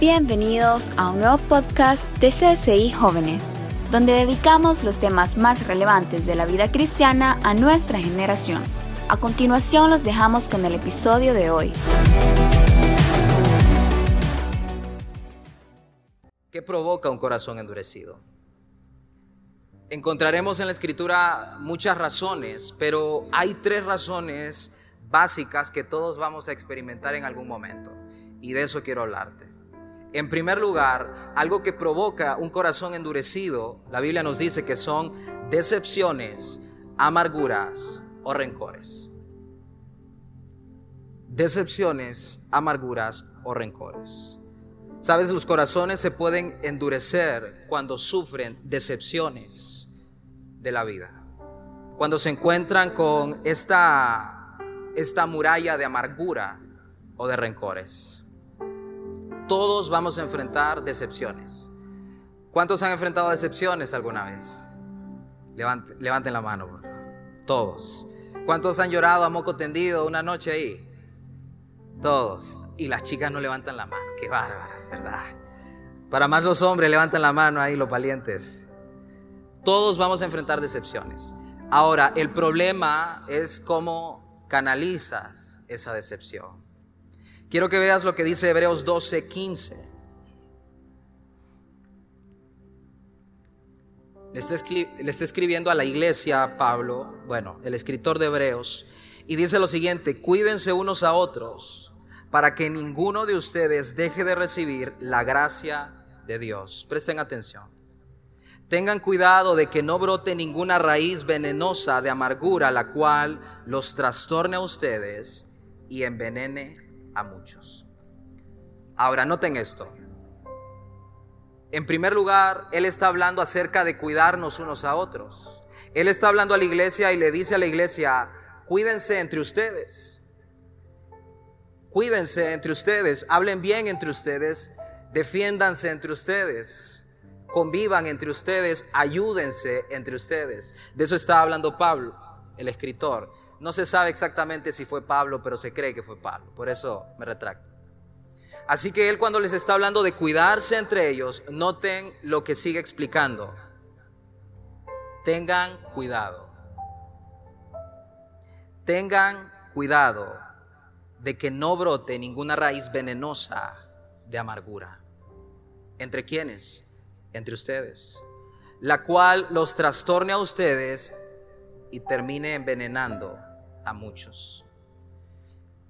Bienvenidos a un nuevo podcast de CSI Jóvenes, donde dedicamos los temas más relevantes de la vida cristiana a nuestra generación. A continuación los dejamos con el episodio de hoy. ¿Qué provoca un corazón endurecido? Encontraremos en la escritura muchas razones, pero hay tres razones básicas que todos vamos a experimentar en algún momento. Y de eso quiero hablarte. En primer lugar, algo que provoca un corazón endurecido, la Biblia nos dice que son decepciones, amarguras o rencores. Decepciones, amarguras o rencores. Sabes, los corazones se pueden endurecer cuando sufren decepciones de la vida. Cuando se encuentran con esta, esta muralla de amargura o de rencores todos vamos a enfrentar decepciones. ¿Cuántos han enfrentado decepciones alguna vez? Levanten, la mano, por favor. Todos. ¿Cuántos han llorado a moco tendido una noche ahí? Todos. Y las chicas no levantan la mano. Qué bárbaras, ¿verdad? Para más los hombres levantan la mano ahí, los valientes. Todos vamos a enfrentar decepciones. Ahora, el problema es cómo canalizas esa decepción. Quiero que veas lo que dice Hebreos 12, 15. Le está, le está escribiendo a la iglesia Pablo, bueno, el escritor de Hebreos, y dice lo siguiente, cuídense unos a otros para que ninguno de ustedes deje de recibir la gracia de Dios. Presten atención. Tengan cuidado de que no brote ninguna raíz venenosa de amargura, la cual los trastorne a ustedes y envenene a muchos. Ahora, noten esto. En primer lugar, Él está hablando acerca de cuidarnos unos a otros. Él está hablando a la iglesia y le dice a la iglesia, cuídense entre ustedes. Cuídense entre ustedes, hablen bien entre ustedes, defiéndanse entre ustedes, convivan entre ustedes, ayúdense entre ustedes. De eso está hablando Pablo, el escritor. No se sabe exactamente si fue Pablo, pero se cree que fue Pablo. Por eso me retracto. Así que él cuando les está hablando de cuidarse entre ellos, noten lo que sigue explicando. Tengan cuidado. Tengan cuidado de que no brote ninguna raíz venenosa de amargura. ¿Entre quiénes? Entre ustedes. La cual los trastorne a ustedes y termine envenenando muchos.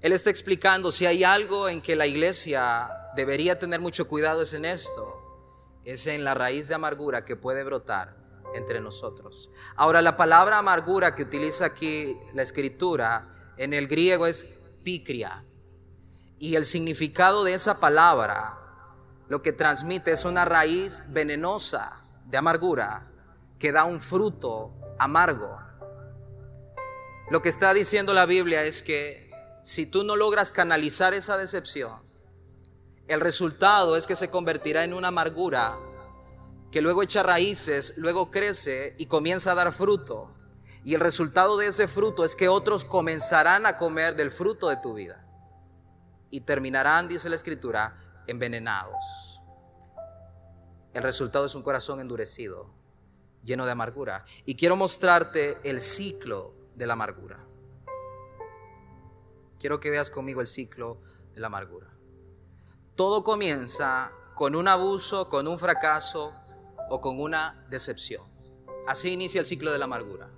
Él está explicando si hay algo en que la iglesia debería tener mucho cuidado es en esto, es en la raíz de amargura que puede brotar entre nosotros. Ahora, la palabra amargura que utiliza aquí la escritura en el griego es picria. Y el significado de esa palabra lo que transmite es una raíz venenosa de amargura que da un fruto amargo. Lo que está diciendo la Biblia es que si tú no logras canalizar esa decepción, el resultado es que se convertirá en una amargura que luego echa raíces, luego crece y comienza a dar fruto. Y el resultado de ese fruto es que otros comenzarán a comer del fruto de tu vida. Y terminarán, dice la escritura, envenenados. El resultado es un corazón endurecido, lleno de amargura. Y quiero mostrarte el ciclo de la amargura. Quiero que veas conmigo el ciclo de la amargura. Todo comienza con un abuso, con un fracaso o con una decepción. Así inicia el ciclo de la amargura.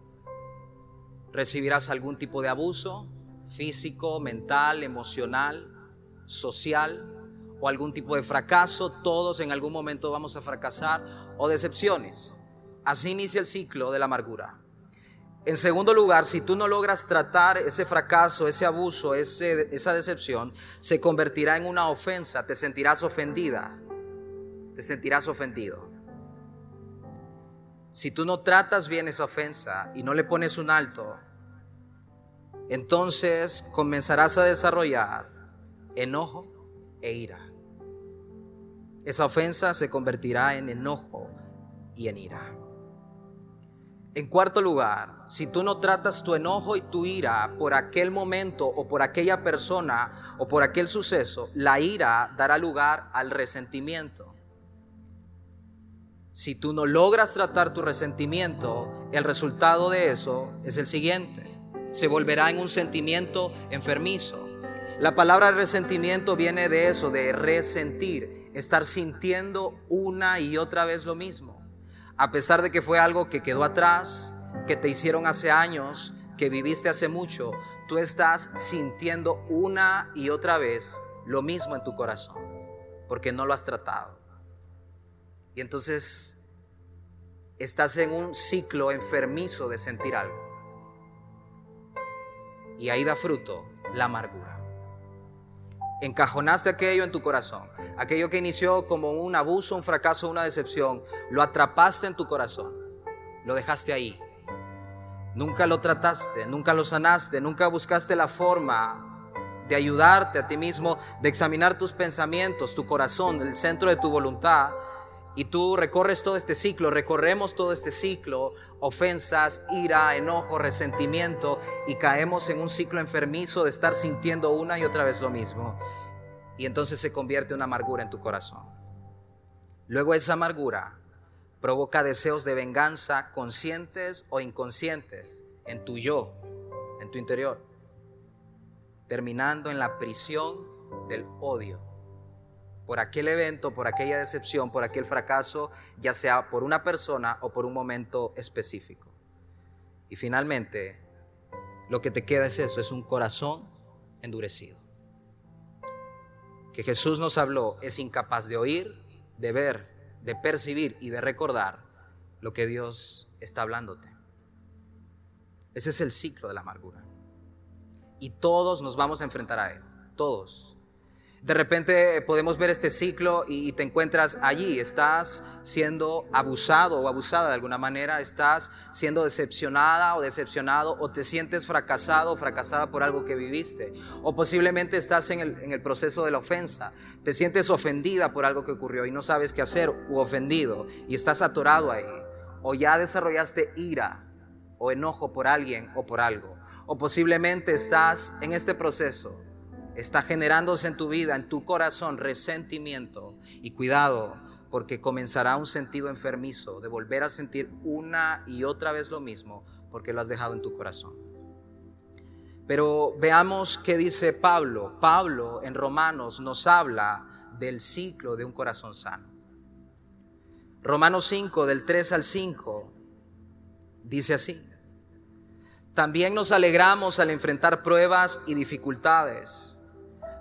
Recibirás algún tipo de abuso físico, mental, emocional, social o algún tipo de fracaso. Todos en algún momento vamos a fracasar o decepciones. Así inicia el ciclo de la amargura. En segundo lugar, si tú no logras tratar ese fracaso, ese abuso, esa decepción, se convertirá en una ofensa, te sentirás ofendida, te sentirás ofendido. Si tú no tratas bien esa ofensa y no le pones un alto, entonces comenzarás a desarrollar enojo e ira. Esa ofensa se convertirá en enojo y en ira. En cuarto lugar, si tú no tratas tu enojo y tu ira por aquel momento o por aquella persona o por aquel suceso, la ira dará lugar al resentimiento. Si tú no logras tratar tu resentimiento, el resultado de eso es el siguiente. Se volverá en un sentimiento enfermizo. La palabra resentimiento viene de eso, de resentir, estar sintiendo una y otra vez lo mismo a pesar de que fue algo que quedó atrás, que te hicieron hace años, que viviste hace mucho, tú estás sintiendo una y otra vez lo mismo en tu corazón, porque no lo has tratado. Y entonces estás en un ciclo enfermizo de sentir algo. Y ahí da fruto la amargura. Encajonaste aquello en tu corazón. Aquello que inició como un abuso, un fracaso, una decepción. Lo atrapaste en tu corazón. Lo dejaste ahí. Nunca lo trataste, nunca lo sanaste, nunca buscaste la forma de ayudarte a ti mismo, de examinar tus pensamientos, tu corazón, el centro de tu voluntad. Y tú recorres todo este ciclo, recorremos todo este ciclo, ofensas, ira, enojo, resentimiento, y caemos en un ciclo enfermizo de estar sintiendo una y otra vez lo mismo. Y entonces se convierte una amargura en tu corazón. Luego esa amargura provoca deseos de venganza conscientes o inconscientes en tu yo, en tu interior, terminando en la prisión del odio por aquel evento, por aquella decepción, por aquel fracaso, ya sea por una persona o por un momento específico. Y finalmente, lo que te queda es eso, es un corazón endurecido. Que Jesús nos habló, es incapaz de oír, de ver, de percibir y de recordar lo que Dios está hablándote. Ese es el ciclo de la amargura. Y todos nos vamos a enfrentar a él, todos. De repente podemos ver este ciclo y te encuentras allí, estás siendo abusado o abusada de alguna manera, estás siendo decepcionada o decepcionado o te sientes fracasado o fracasada por algo que viviste o posiblemente estás en el, proceso de la ofensa, te sientes ofendida por algo que ocurrió y no sabes qué hacer u ofendido y estás atorado ahí o ya desarrollaste ira o enojo por alguien o por algo o posiblemente estás en este proceso está generándose en tu vida, en tu corazón, resentimiento. Y cuidado, porque comenzará un sentido enfermizo de volver a sentir una y otra vez lo mismo, porque lo has dejado en tu corazón. Pero veamos qué dice Pablo. Pablo en Romanos nos habla del ciclo de un corazón sano. Romanos 5, del 3 al 5, dice así. También nos alegramos al enfrentar pruebas y dificultades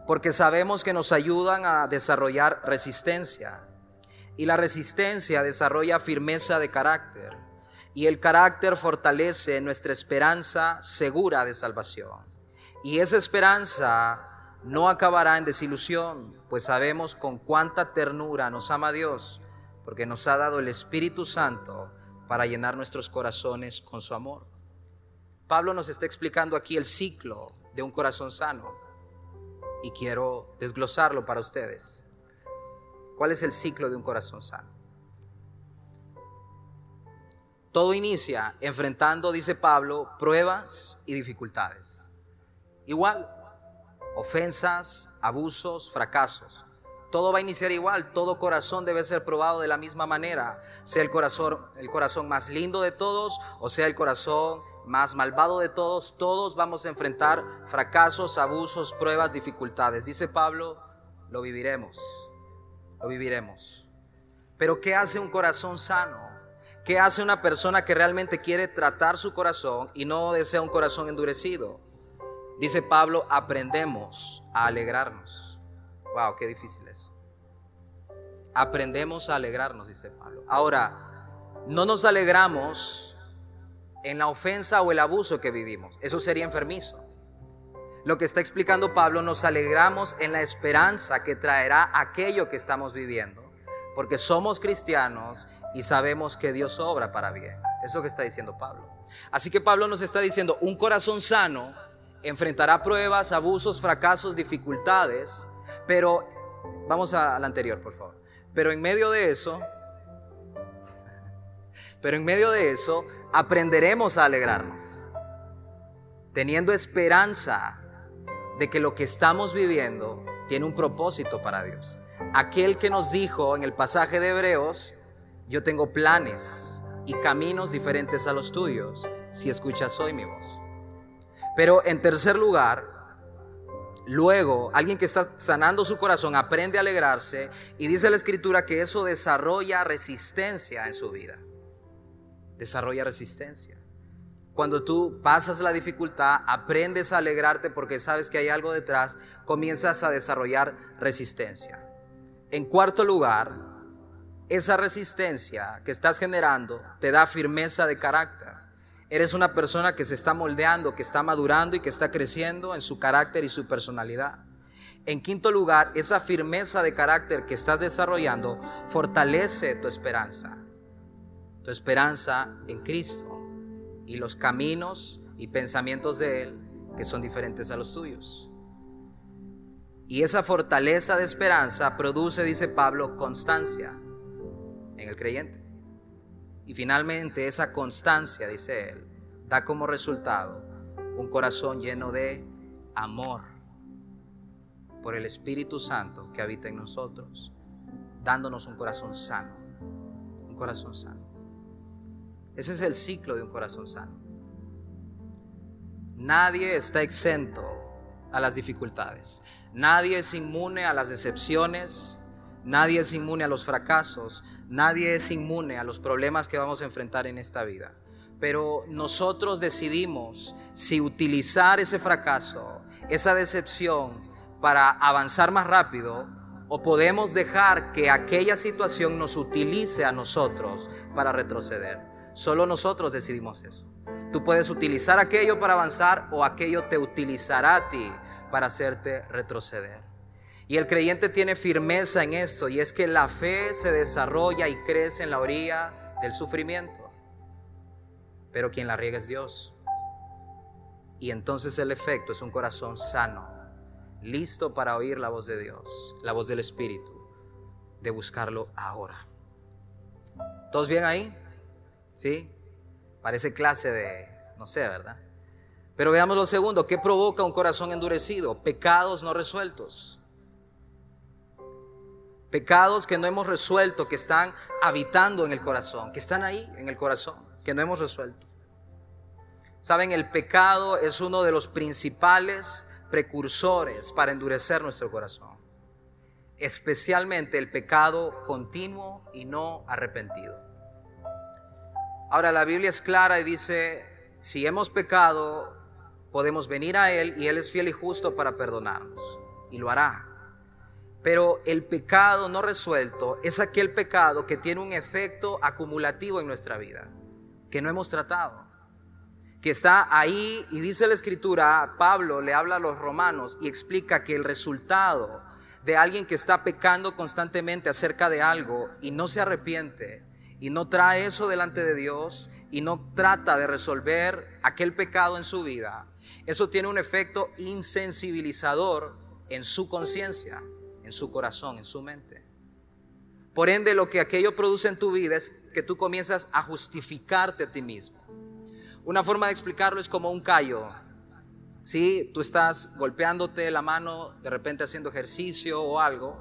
porque sabemos que nos ayudan a desarrollar resistencia. Y la resistencia desarrolla firmeza de carácter. Y el carácter fortalece nuestra esperanza segura de salvación. Y esa esperanza no acabará en desilusión, pues sabemos con cuánta ternura nos ama Dios, porque nos ha dado el Espíritu Santo para llenar nuestros corazones con su amor. Pablo nos está explicando aquí el ciclo de un corazón sano y quiero desglosarlo para ustedes. ¿Cuál es el ciclo de un corazón sano? Todo inicia enfrentando, dice Pablo, pruebas y dificultades. Igual, ofensas, abusos, fracasos. Todo va a iniciar igual, todo corazón debe ser probado de la misma manera, sea el corazón, el corazón más lindo de todos o sea el corazón más malvado de todos, todos vamos a enfrentar fracasos, abusos, pruebas, dificultades. Dice Pablo, lo viviremos, lo viviremos. Pero ¿qué hace un corazón sano? ¿Qué hace una persona que realmente quiere tratar su corazón y no desea un corazón endurecido? Dice Pablo, aprendemos a alegrarnos. Wow, qué difícil es. Aprendemos a alegrarnos, dice Pablo. Ahora, no nos alegramos en la ofensa o el abuso que vivimos. Eso sería enfermizo. Lo que está explicando Pablo, nos alegramos en la esperanza que traerá aquello que estamos viviendo, porque somos cristianos y sabemos que Dios obra para bien. Es lo que está diciendo Pablo. Así que Pablo nos está diciendo, un corazón sano enfrentará pruebas, abusos, fracasos, dificultades, pero vamos al anterior, por favor. Pero en medio de eso, Pero en medio de eso aprenderemos a alegrarnos, teniendo esperanza de que lo que estamos viviendo tiene un propósito para Dios. Aquel que nos dijo en el pasaje de Hebreos, yo tengo planes y caminos diferentes a los tuyos si escuchas hoy mi voz. Pero en tercer lugar, luego alguien que está sanando su corazón aprende a alegrarse y dice la escritura que eso desarrolla resistencia en su vida. Desarrolla resistencia. Cuando tú pasas la dificultad, aprendes a alegrarte porque sabes que hay algo detrás, comienzas a desarrollar resistencia. En cuarto lugar, esa resistencia que estás generando te da firmeza de carácter. Eres una persona que se está moldeando, que está madurando y que está creciendo en su carácter y su personalidad. En quinto lugar, esa firmeza de carácter que estás desarrollando fortalece tu esperanza. Tu esperanza en Cristo y los caminos y pensamientos de Él que son diferentes a los tuyos. Y esa fortaleza de esperanza produce, dice Pablo, constancia en el creyente. Y finalmente esa constancia, dice él, da como resultado un corazón lleno de amor por el Espíritu Santo que habita en nosotros, dándonos un corazón sano, un corazón sano. Ese es el ciclo de un corazón sano. Nadie está exento a las dificultades. Nadie es inmune a las decepciones. Nadie es inmune a los fracasos. Nadie es inmune a los problemas que vamos a enfrentar en esta vida. Pero nosotros decidimos si utilizar ese fracaso, esa decepción, para avanzar más rápido o podemos dejar que aquella situación nos utilice a nosotros para retroceder. Solo nosotros decidimos eso. Tú puedes utilizar aquello para avanzar o aquello te utilizará a ti para hacerte retroceder. Y el creyente tiene firmeza en esto y es que la fe se desarrolla y crece en la orilla del sufrimiento. Pero quien la riega es Dios. Y entonces el efecto es un corazón sano, listo para oír la voz de Dios, la voz del Espíritu, de buscarlo ahora. ¿Todos bien ahí? ¿Sí? Parece clase de, no sé, ¿verdad? Pero veamos lo segundo, ¿qué provoca un corazón endurecido? Pecados no resueltos. Pecados que no hemos resuelto, que están habitando en el corazón, que están ahí en el corazón, que no hemos resuelto. Saben, el pecado es uno de los principales precursores para endurecer nuestro corazón. Especialmente el pecado continuo y no arrepentido. Ahora la Biblia es clara y dice, si hemos pecado, podemos venir a Él y Él es fiel y justo para perdonarnos. Y lo hará. Pero el pecado no resuelto es aquel pecado que tiene un efecto acumulativo en nuestra vida, que no hemos tratado, que está ahí y dice la escritura, Pablo le habla a los romanos y explica que el resultado de alguien que está pecando constantemente acerca de algo y no se arrepiente y no trae eso delante de Dios y no trata de resolver aquel pecado en su vida, eso tiene un efecto insensibilizador en su conciencia, en su corazón, en su mente. Por ende, lo que aquello produce en tu vida es que tú comienzas a justificarte a ti mismo. Una forma de explicarlo es como un callo. Si tú estás golpeándote la mano, de repente haciendo ejercicio o algo,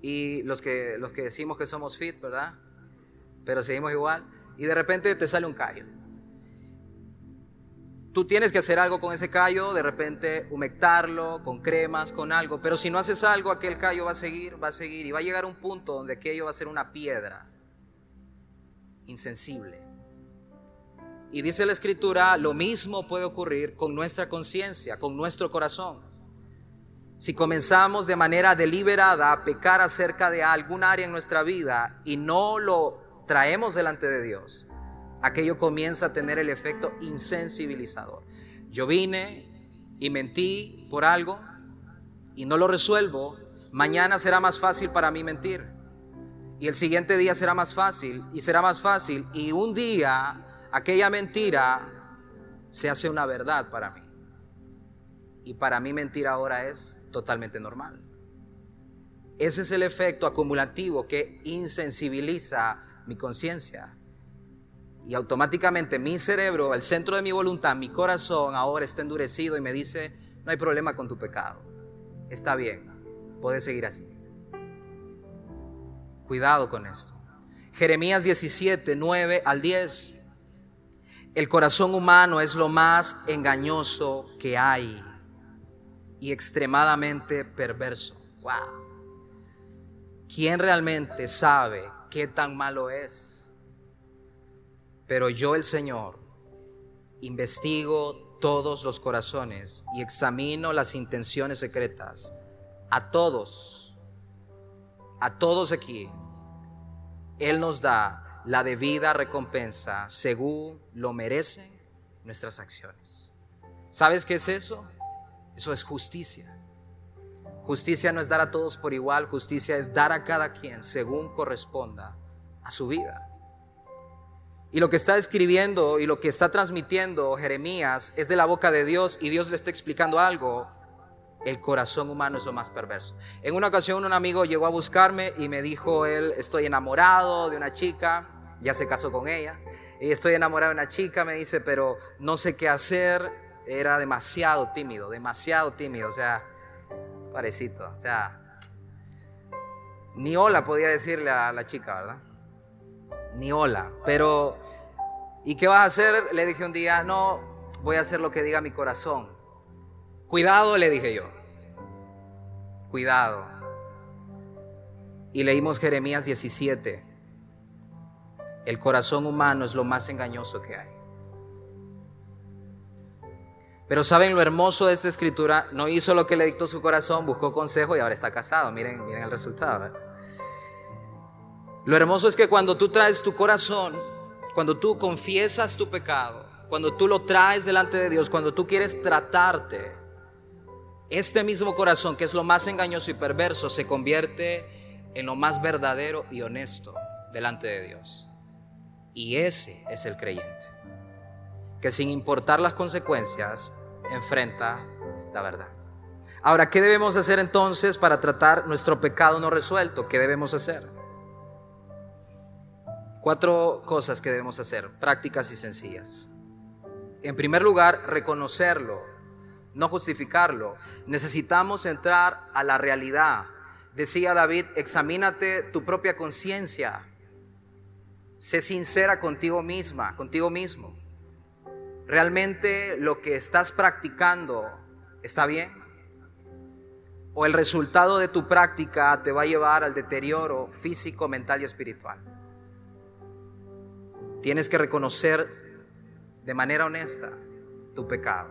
y los que, los que decimos que somos fit, ¿verdad? Pero seguimos igual, y de repente te sale un callo. Tú tienes que hacer algo con ese callo, de repente humectarlo con cremas, con algo, pero si no haces algo, aquel callo va a seguir, va a seguir, y va a llegar a un punto donde aquello va a ser una piedra insensible. Y dice la escritura, lo mismo puede ocurrir con nuestra conciencia, con nuestro corazón. Si comenzamos de manera deliberada a pecar acerca de algún área en nuestra vida y no lo traemos delante de Dios, aquello comienza a tener el efecto insensibilizador. Yo vine y mentí por algo y no lo resuelvo, mañana será más fácil para mí mentir. Y el siguiente día será más fácil y será más fácil. Y un día aquella mentira se hace una verdad para mí. Y para mí mentir ahora es totalmente normal. Ese es el efecto acumulativo que insensibiliza mi conciencia Y automáticamente mi cerebro, el centro de mi voluntad, mi corazón ahora está endurecido y me dice, no hay problema con tu pecado. Está bien, puedes seguir así. Cuidado con esto. Jeremías 17, 9 al 10. El corazón humano es lo más engañoso que hay y extremadamente perverso. Wow. ¿Quién realmente sabe qué tan malo es? Pero yo, el Señor, investigo todos los corazones y examino las intenciones secretas. A todos, a todos aquí, Él nos da la debida recompensa según lo merecen nuestras acciones. ¿Sabes qué es eso? Eso es justicia. Justicia no es dar a todos por igual, justicia es dar a cada quien según corresponda a su vida. Y lo que está escribiendo y lo que está transmitiendo Jeremías es de la boca de Dios y Dios le está explicando algo. El corazón humano es lo más perverso. En una ocasión un amigo llegó a buscarme y me dijo él, estoy enamorado de una chica, ya se casó con ella, y estoy enamorado de una chica, me dice, pero no sé qué hacer, era demasiado tímido, demasiado tímido, o sea, parecito, o sea, ni hola podía decirle a la chica, ¿verdad? Ni hola, pero ¿y qué vas a hacer? Le dije un día, no, voy a hacer lo que diga mi corazón. Cuidado, le dije yo, cuidado. Y leímos Jeremías 17, el corazón humano es lo más engañoso que hay. Pero saben lo hermoso de esta escritura, no hizo lo que le dictó su corazón, buscó consejo y ahora está casado. Miren, miren el resultado. ¿eh? Lo hermoso es que cuando tú traes tu corazón, cuando tú confiesas tu pecado, cuando tú lo traes delante de Dios, cuando tú quieres tratarte, este mismo corazón, que es lo más engañoso y perverso, se convierte en lo más verdadero y honesto delante de Dios. Y ese es el creyente, que sin importar las consecuencias, enfrenta la verdad. Ahora, ¿qué debemos hacer entonces para tratar nuestro pecado no resuelto? ¿Qué debemos hacer? Cuatro cosas que debemos hacer, prácticas y sencillas. En primer lugar, reconocerlo, no justificarlo. Necesitamos entrar a la realidad. Decía David, examínate tu propia conciencia. Sé sincera contigo misma, contigo mismo. ¿Realmente lo que estás practicando está bien? ¿O el resultado de tu práctica te va a llevar al deterioro físico, mental y espiritual? Tienes que reconocer de manera honesta tu pecado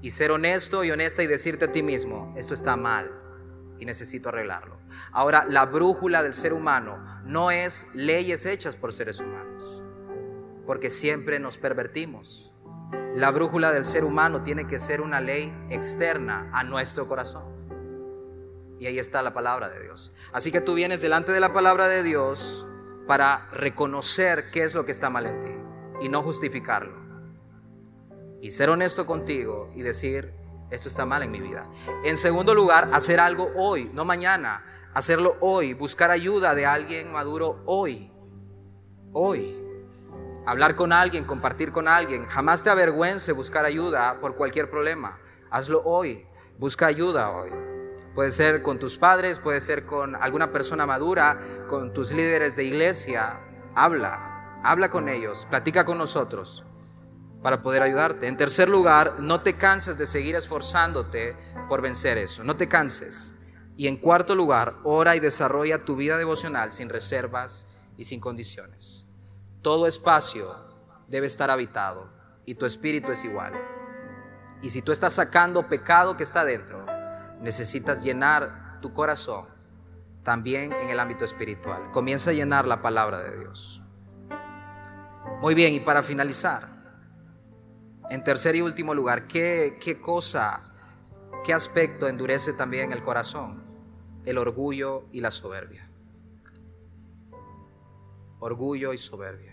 y ser honesto y honesta y decirte a ti mismo, esto está mal y necesito arreglarlo. Ahora, la brújula del ser humano no es leyes hechas por seres humanos, porque siempre nos pervertimos la brújula del ser humano tiene que ser una ley externa a nuestro corazón. Y ahí está la palabra de Dios. Así que tú vienes delante de la palabra de Dios para reconocer qué es lo que está mal en ti y no justificarlo. Y ser honesto contigo y decir, esto está mal en mi vida. En segundo lugar, hacer algo hoy, no mañana. Hacerlo hoy, buscar ayuda de alguien maduro hoy. Hoy hablar con alguien, compartir con alguien. Jamás te avergüence buscar ayuda por cualquier problema. Hazlo hoy. Busca ayuda hoy. Puede ser con tus padres, puede ser con alguna persona madura, con tus líderes de iglesia. Habla, habla con ellos, platica con nosotros para poder ayudarte. En tercer lugar, no te canses de seguir esforzándote por vencer eso. No te canses. Y en cuarto lugar, ora y desarrolla tu vida devocional sin reservas y sin condiciones. Todo espacio debe estar habitado y tu espíritu es igual. Y si tú estás sacando pecado que está dentro, necesitas llenar tu corazón también en el ámbito espiritual. Comienza a llenar la palabra de Dios. Muy bien, y para finalizar, en tercer y último lugar, ¿qué, cosa, qué aspecto endurece también el corazón? El orgullo y la soberbia. Orgullo y soberbia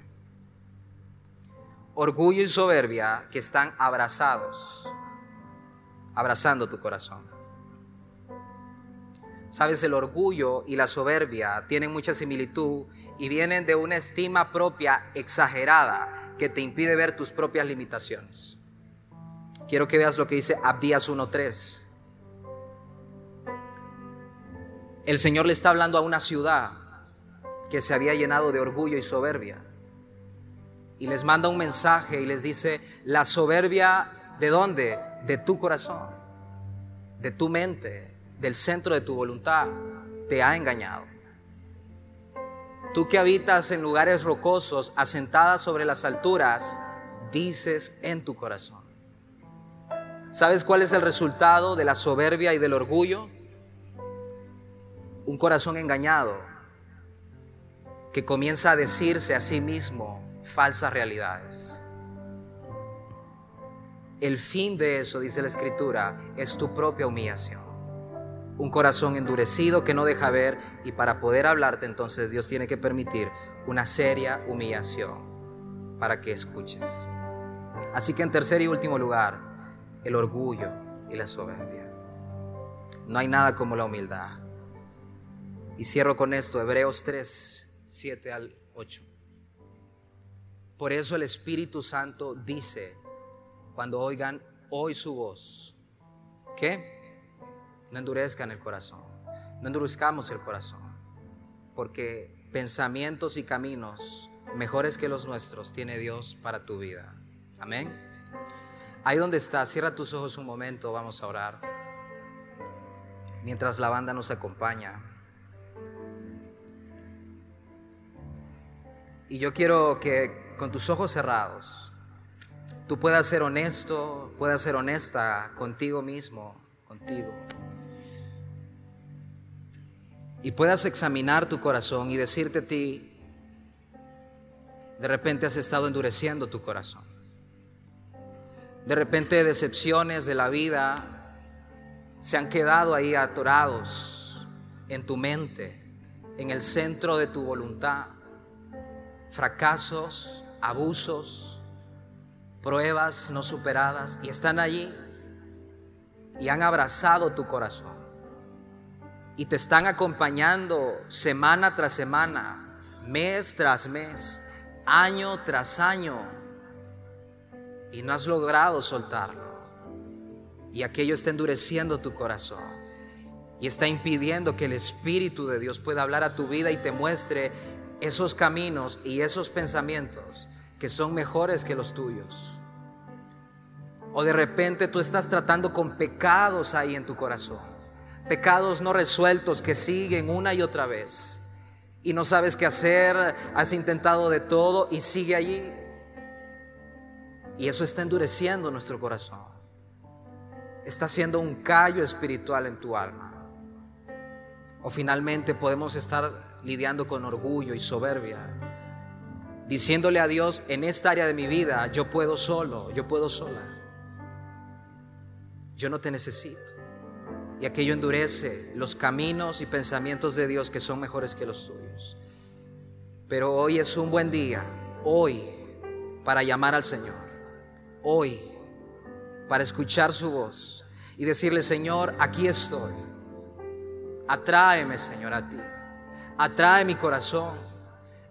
orgullo y soberbia que están abrazados, abrazando tu corazón. Sabes, el orgullo y la soberbia tienen mucha similitud y vienen de una estima propia exagerada que te impide ver tus propias limitaciones. Quiero que veas lo que dice Abdías 1.3. El Señor le está hablando a una ciudad que se había llenado de orgullo y soberbia. Y les manda un mensaje y les dice, la soberbia de dónde? De tu corazón, de tu mente, del centro de tu voluntad, te ha engañado. Tú que habitas en lugares rocosos, asentadas sobre las alturas, dices en tu corazón. ¿Sabes cuál es el resultado de la soberbia y del orgullo? Un corazón engañado que comienza a decirse a sí mismo falsas realidades. El fin de eso, dice la escritura, es tu propia humillación un corazón endurecido que no deja ver y para poder hablarte entonces Dios tiene que permitir una seria humillación para que escuches. Así que en tercer y último lugar, el orgullo y la soberbia. No hay nada como la humildad. Y cierro con esto, Hebreos 3, 7 al 8. Por eso el Espíritu Santo dice, cuando oigan hoy su voz, ¿qué? No endurezcan el corazón. No endurezcamos el corazón. Porque pensamientos y caminos mejores que los nuestros tiene Dios para tu vida. Amén. Ahí donde estás, cierra tus ojos un momento, vamos a orar. Mientras la banda nos acompaña. Y yo quiero que con tus ojos cerrados, tú puedas ser honesto, puedas ser honesta contigo mismo, contigo y puedas examinar tu corazón y decirte a ti, de repente has estado endureciendo tu corazón. De repente decepciones de la vida se han quedado ahí atorados en tu mente, en el centro de tu voluntad. Fracasos, abusos, pruebas no superadas y están allí y han abrazado tu corazón. Y te están acompañando semana tras semana, mes tras mes, año tras año, y no has logrado soltarlo. Y aquello está endureciendo tu corazón. Y está impidiendo que el Espíritu de Dios pueda hablar a tu vida y te muestre esos caminos y esos pensamientos que son mejores que los tuyos. O de repente tú estás tratando con pecados ahí en tu corazón pecados no resueltos que siguen una y otra vez. Y no sabes qué hacer, has intentado de todo y sigue allí. Y eso está endureciendo nuestro corazón. Está siendo un callo espiritual en tu alma. O finalmente podemos estar lidiando con orgullo y soberbia, diciéndole a Dios, en esta área de mi vida, yo puedo solo, yo puedo sola. Yo no te necesito y aquello endurece los caminos y pensamientos de Dios que son mejores que los tuyos. Pero hoy es un buen día, hoy, para llamar al Señor, hoy, para escuchar su voz y decirle, Señor, aquí estoy. Atráeme, Señor, a ti. Atrae mi corazón.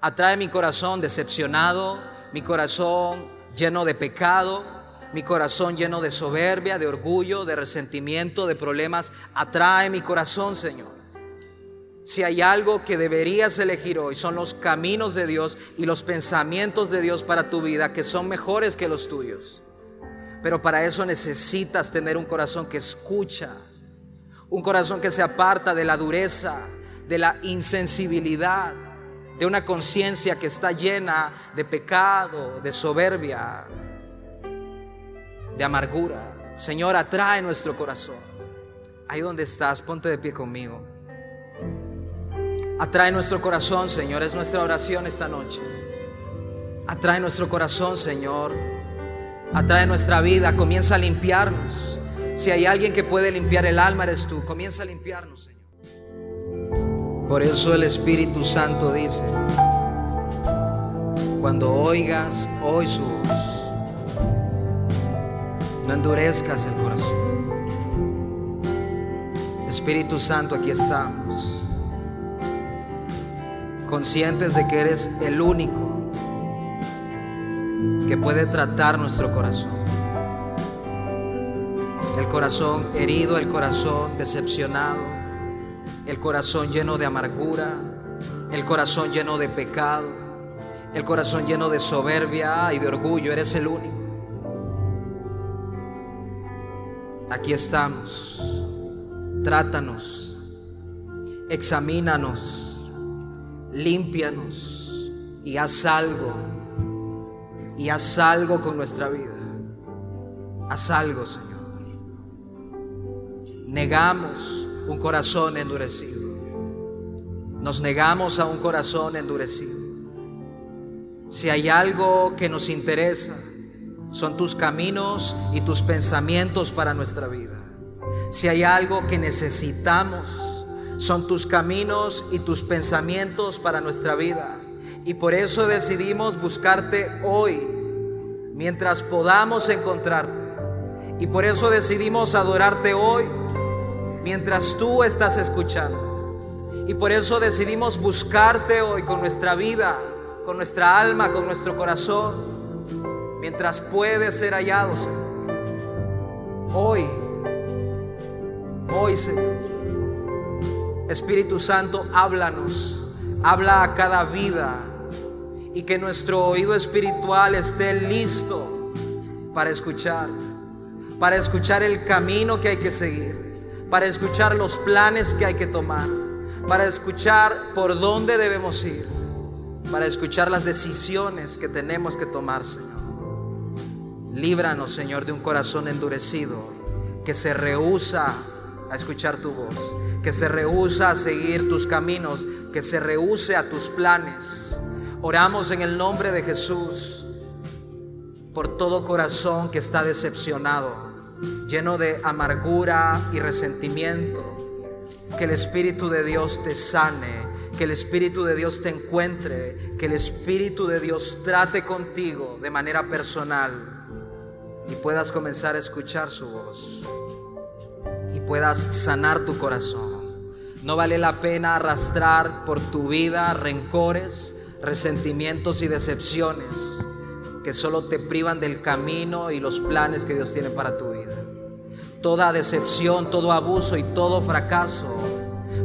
Atrae mi corazón decepcionado, mi corazón lleno de pecado, mi corazón lleno de soberbia, de orgullo, de resentimiento, de problemas. Atrae mi corazón, Señor. Si hay algo que deberías elegir hoy, son los caminos de Dios y los pensamientos de Dios para tu vida, que son mejores que los tuyos. Pero para eso necesitas tener un corazón que escucha, un corazón que se aparta de la dureza, de la insensibilidad, de una conciencia que está llena de pecado, de soberbia, de amargura. Señor, atrae nuestro corazón. Ahí donde estás, ponte de pie conmigo. Atrae nuestro corazón, Señor. Es nuestra oración esta noche. Atrae nuestro corazón, Señor. Atrae nuestra vida. Comienza a limpiarnos. Si hay alguien que puede limpiar el alma, eres tú. Comienza a limpiarnos, Señor. Por eso el Espíritu Santo dice, cuando oigas hoy su voz, no endurezcas el corazón. Espíritu Santo, aquí estamos. Conscientes de que eres el único que puede tratar nuestro corazón. El corazón herido, el corazón decepcionado, el corazón lleno de amargura, el corazón lleno de pecado, el corazón lleno de soberbia y de orgullo. Eres el único. Aquí estamos. Trátanos, examínanos, límpianos y haz algo. Y haz algo con nuestra vida. Haz algo, Señor. Negamos un corazón endurecido. Nos negamos a un corazón endurecido. Si hay algo que nos interesa, son tus caminos y tus pensamientos para nuestra vida. Si hay algo que necesitamos, son tus caminos y tus pensamientos para nuestra vida. Y por eso decidimos buscarte hoy, mientras podamos encontrarte. Y por eso decidimos adorarte hoy, mientras tú estás escuchando. Y por eso decidimos buscarte hoy con nuestra vida, con nuestra alma, con nuestro corazón mientras puede ser hallado, Hoy, hoy, Señor. Espíritu Santo, háblanos, habla a cada vida y que nuestro oído espiritual esté listo para escuchar, para escuchar el camino que hay que seguir, para escuchar los planes que hay que tomar, para escuchar por dónde debemos ir, para escuchar las decisiones que tenemos que tomar, Señor. Líbranos, Señor, de un corazón endurecido que se rehúsa a escuchar tu voz, que se rehúsa a seguir tus caminos, que se rehúse a tus planes. Oramos en el nombre de Jesús por todo corazón que está decepcionado, lleno de amargura y resentimiento. Que el Espíritu de Dios te sane, que el Espíritu de Dios te encuentre, que el Espíritu de Dios trate contigo de manera personal y puedas comenzar a escuchar su voz y puedas sanar tu corazón. No vale la pena arrastrar por tu vida rencores, resentimientos y decepciones que solo te privan del camino y los planes que Dios tiene para tu vida. Toda decepción, todo abuso y todo fracaso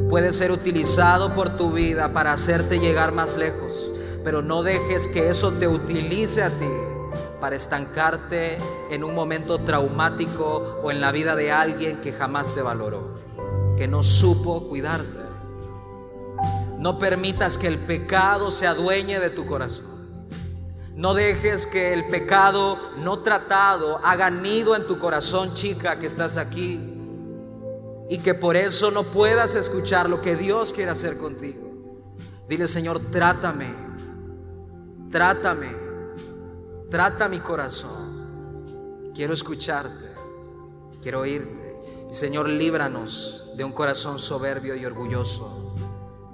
puede ser utilizado por tu vida para hacerte llegar más lejos, pero no dejes que eso te utilice a ti para estancarte en un momento traumático o en la vida de alguien que jamás te valoró, que no supo cuidarte. No permitas que el pecado se adueñe de tu corazón. No dejes que el pecado no tratado haga nido en tu corazón, chica, que estás aquí. Y que por eso no puedas escuchar lo que Dios quiere hacer contigo. Dile, Señor, trátame. Trátame. Trata mi corazón. Quiero escucharte. Quiero oírte. Señor, líbranos de un corazón soberbio y orgulloso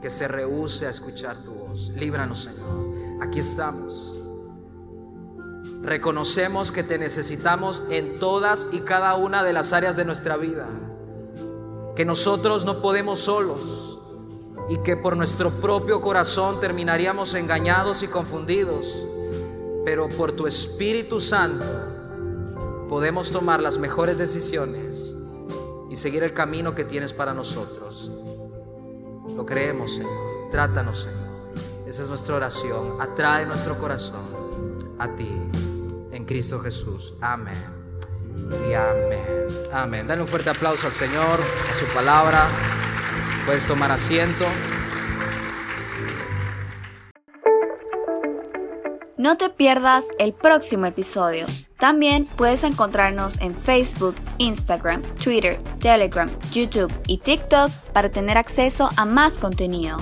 que se rehúse a escuchar tu voz. Líbranos, Señor. Aquí estamos. Reconocemos que te necesitamos en todas y cada una de las áreas de nuestra vida. Que nosotros no podemos solos y que por nuestro propio corazón terminaríamos engañados y confundidos pero por tu Espíritu Santo podemos tomar las mejores decisiones y seguir el camino que tienes para nosotros. Lo creemos, Señor. Trátanos, Señor. Esa es nuestra oración. Atrae nuestro corazón a ti, Cristo Jesús. Amén. Y amén. Amén. Dale un fuerte aplauso al Señor, a su palabra. Puedes tomar asiento. No te pierdas el próximo episodio. También puedes encontrarnos en Facebook, Instagram, Twitter, Telegram, YouTube y TikTok para tener acceso a más contenido.